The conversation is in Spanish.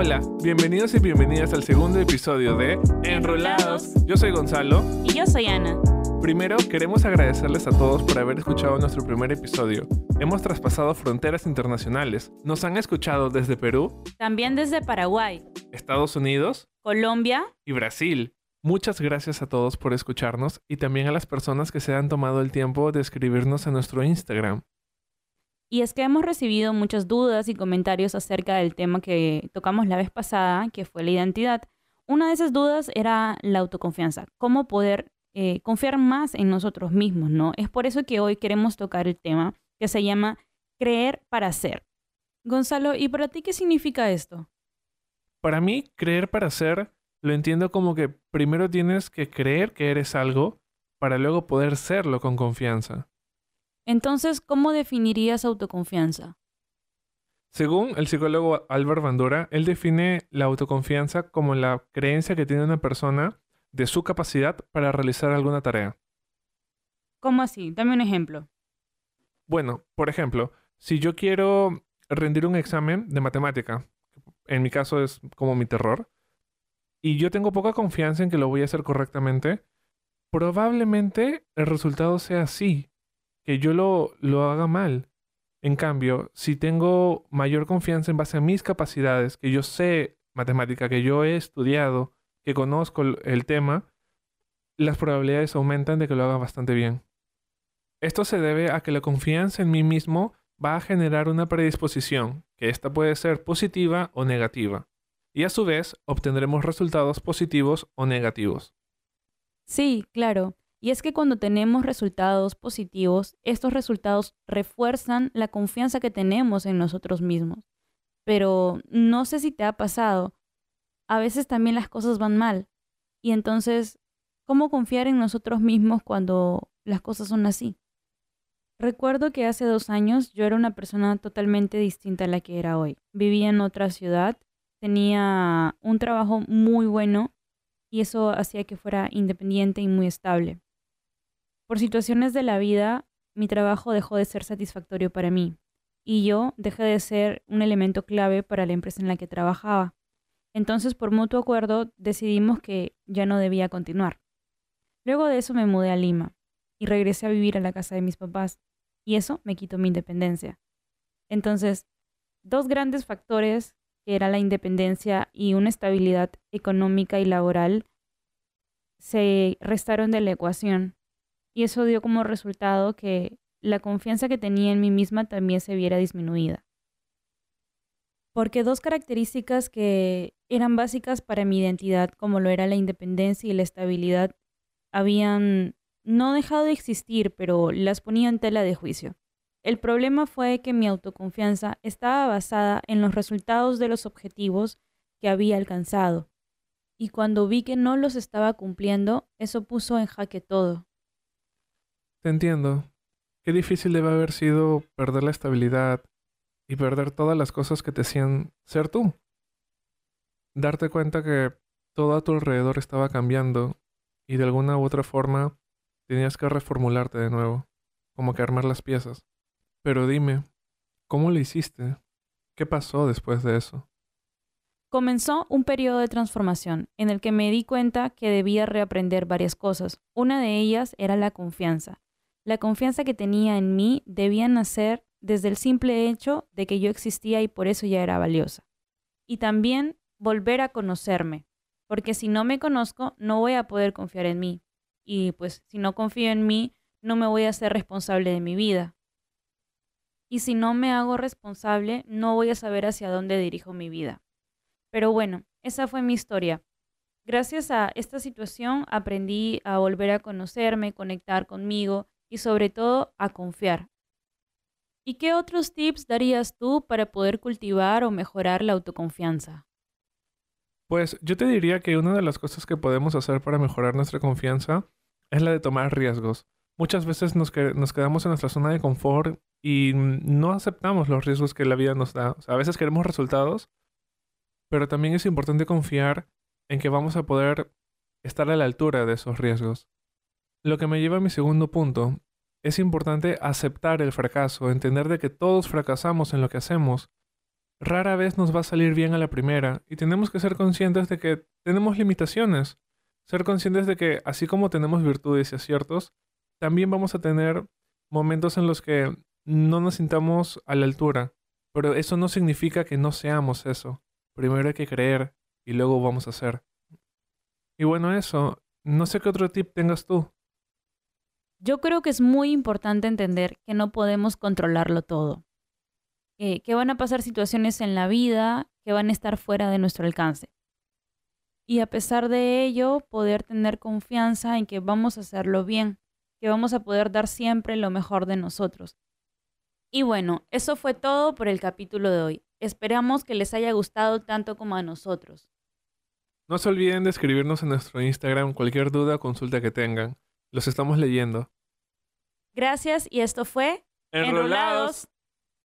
Hola, bienvenidos y bienvenidas al segundo episodio de Enrolados. Yo soy Gonzalo. Y yo soy Ana. Primero, queremos agradecerles a todos por haber escuchado nuestro primer episodio. Hemos traspasado fronteras internacionales. Nos han escuchado desde Perú, También desde Paraguay, Estados Unidos Colombia. y Brasil. Muchas gracias a todos por escucharnos y también a las personas que se han tomado el tiempo de escribirnos en nuestro Instagram. Y es que hemos recibido muchas dudas y comentarios acerca del tema que tocamos la vez pasada, que fue la identidad. Una de esas dudas era la autoconfianza, cómo poder eh, confiar más en nosotros mismos, ¿no? Es por eso que hoy queremos tocar el tema que se llama creer para ser. Gonzalo, ¿y para ti qué significa esto? Para mí, creer para ser lo entiendo como que primero tienes que creer que eres algo para luego poder serlo con confianza. Entonces, ¿cómo definirías autoconfianza? Según el psicólogo Albert Bandura, él define la autoconfianza como la creencia que tiene una persona de su capacidad para realizar alguna tarea. ¿Cómo así? Dame un ejemplo. Bueno, por ejemplo, si yo quiero rendir un examen de matemática, en mi caso es como mi terror, y yo tengo poca confianza en que lo voy a hacer correctamente, probablemente el resultado sea así, que yo lo, lo haga mal. En cambio, si tengo mayor confianza en base a mis capacidades, que yo sé matemática, que yo he estudiado, que conozco el, tema, las probabilidades aumentan de que lo haga bastante bien. Esto se debe a que la confianza en mí mismo va a generar una predisposición, que esta puede ser positiva o negativa, y a su vez obtendremos resultados positivos o negativos. Sí, claro. Y es que cuando tenemos resultados positivos, estos resultados refuerzan la confianza que tenemos en nosotros mismos. Pero no sé si te ha pasado, a veces también las cosas van mal. Y entonces, ¿cómo confiar en nosotros mismos cuando las cosas son así? Recuerdo que hace dos años yo era una persona totalmente distinta a la que era hoy. Vivía en otra ciudad, tenía un trabajo muy bueno y eso hacía que fuera independiente y muy estable. Por situaciones de la vida, mi trabajo dejó de ser satisfactorio para mí y yo dejé de ser un elemento clave para la empresa en la que trabajaba. Entonces, por mutuo acuerdo, decidimos que ya no debía continuar. Luego de eso me mudé a Lima y regresé a vivir a la casa de mis papás y eso me quitó mi independencia. Entonces, dos grandes factores que era la independencia y una estabilidad económica y laboral, se restaron de la ecuación. Y eso dio como resultado que la confianza que tenía en mí misma también se viera disminuida. Porque dos características que eran básicas para mi identidad, como lo era la independencia y la estabilidad, habían no dejado de existir, pero las ponía en tela de juicio. El problema fue que mi autoconfianza estaba basada en los resultados de los objetivos que había alcanzado. Y cuando vi que no los estaba cumpliendo, eso puso en jaque todo. Te entiendo. Qué difícil debe haber sido perder la estabilidad y perder todas las cosas que te hacían ser tú. Darte cuenta que todo a tu alrededor estaba cambiando y de alguna u otra forma tenías que reformularte de nuevo, como que armar las piezas. Pero dime, ¿cómo lo hiciste? ¿Qué pasó después de eso? Comenzó un periodo de transformación en el que me di cuenta que debía reaprender varias cosas. Una de ellas era la confianza. La confianza que tenía en mí debía nacer desde el simple hecho de que yo existía y por eso ya era valiosa. Y también volver a conocerme, porque si no me conozco no voy a poder confiar en mí. Y pues si no confío en mí, no me voy a ser responsable de mi vida. Y si no me hago responsable, no voy a saber hacia dónde dirijo mi vida. Pero bueno, esa fue mi historia. Gracias a esta situación aprendí a volver a conocerme, conectar conmigo y sobre todo a confiar. ¿Y qué otros tips darías tú para poder cultivar o mejorar la autoconfianza? Pues yo te diría que una de las cosas que podemos hacer para mejorar nuestra confianza es la de tomar riesgos. Muchas veces nos, que- nos quedamos en nuestra zona de confort y no aceptamos los riesgos que la vida nos da. A veces queremos resultados, pero también es importante confiar en que vamos a poder estar a la altura de esos riesgos. Lo que me lleva a mi segundo punto, es importante aceptar el fracaso, entender de que todos fracasamos en lo que hacemos rara vez nos va a salir bien a la primera y tenemos que ser conscientes de que tenemos limitaciones. Ser conscientes de que así como tenemos virtudes y aciertos, también vamos a tener momentos en los que no nos sintamos a la altura. Pero eso no significa que no seamos eso. Primero hay que creer y luego vamos a hacer. Y bueno, eso. No sé qué otro tip tengas tú. Yo creo que es muy importante entender que no podemos controlarlo todo. que van a pasar situaciones en la vida que van a estar fuera de nuestro alcance. Y a pesar de ello, poder tener confianza en que vamos a hacerlo bien, que vamos a poder dar siempre lo mejor de nosotros. Y bueno, eso fue todo por el capítulo de hoy. Esperamos que les haya gustado tanto como a nosotros. No se olviden de escribirnos en nuestro Instagram cualquier duda o consulta que tengan. Los estamos leyendo. Gracias y esto fue Enrolados.